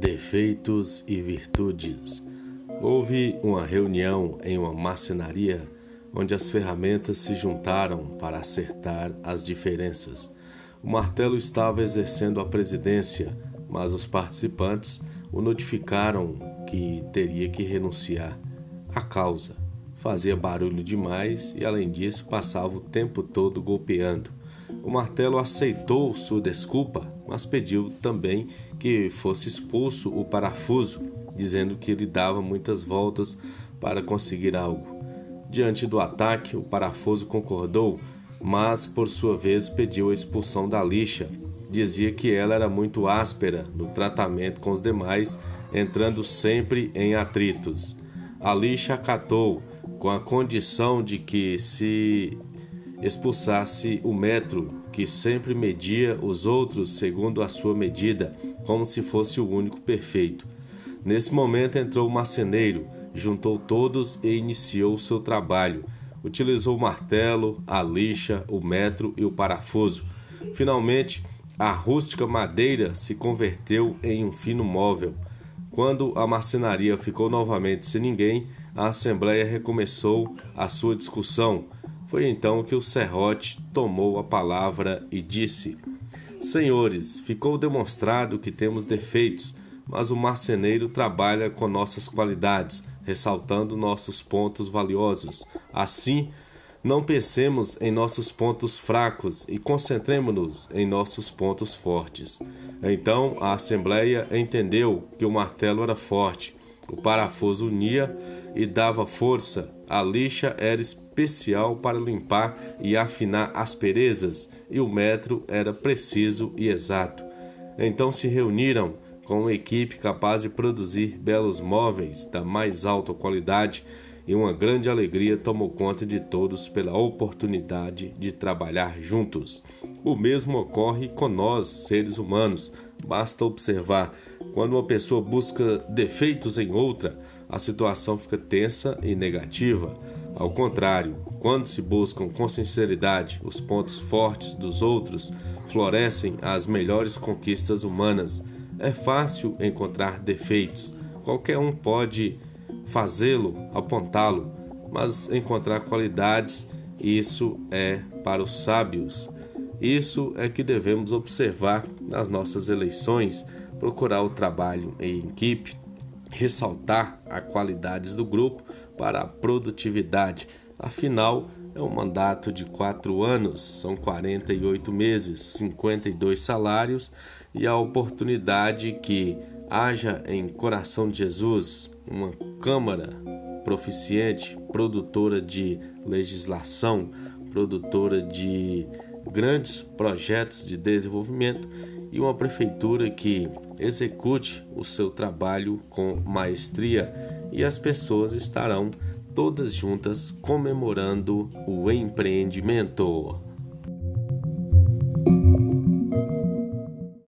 Defeitos e virtudes. Houve uma reunião em uma marcenaria onde as ferramentas se juntaram para acertar as diferenças. O martelo estava exercendo a presidência, mas os participantes o notificaram que teria que renunciar. A causa fazia barulho demais e, além disso, passava o tempo todo golpeando. O martelo aceitou sua desculpa, mas pediu também que fosse expulso o parafuso, dizendo que ele dava muitas voltas para conseguir algo. Diante do ataque, o parafuso concordou, mas por sua vez pediu a expulsão da lixa. Dizia que ela era muito áspera no tratamento com os demais, entrando sempre em atritos. A lixa acatou, com a condição de que se expulsasse o metro que sempre media os outros segundo a sua medida, como se fosse o único perfeito. Nesse momento entrou o marceneiro, juntou todos e iniciou seu trabalho. Utilizou o martelo, a lixa, o metro e o parafuso. Finalmente, a rústica madeira se converteu em um fino móvel. Quando a marcenaria ficou novamente sem ninguém, a assembleia recomeçou a sua discussão foi então que o serrote tomou a palavra e disse: Senhores, ficou demonstrado que temos defeitos, mas o marceneiro trabalha com nossas qualidades, ressaltando nossos pontos valiosos. Assim, não pensemos em nossos pontos fracos e concentremos-nos em nossos pontos fortes. Então a Assembleia entendeu que o martelo era forte, o parafuso unia e dava força, a lixa era especial para limpar e afinar asperezas, e o metro era preciso e exato. Então se reuniram com uma equipe capaz de produzir belos móveis da mais alta qualidade e uma grande alegria tomou conta de todos pela oportunidade de trabalhar juntos. O mesmo ocorre com nós, seres humanos. Basta observar quando uma pessoa busca defeitos em outra, a situação fica tensa e negativa. Ao contrário, quando se buscam com sinceridade os pontos fortes dos outros, florescem as melhores conquistas humanas. É fácil encontrar defeitos, qualquer um pode fazê-lo, apontá-lo, mas encontrar qualidades, isso é para os sábios. Isso é que devemos observar nas nossas eleições, procurar o trabalho em equipe, ressaltar as qualidades do grupo para a produtividade. Afinal, é um mandato de quatro anos, são 48 meses, 52 salários e a oportunidade que haja em Coração de Jesus uma Câmara proficiente, produtora de legislação, produtora de grandes projetos de desenvolvimento e uma prefeitura que execute o seu trabalho com maestria e as pessoas estarão todas juntas comemorando o empreendimento.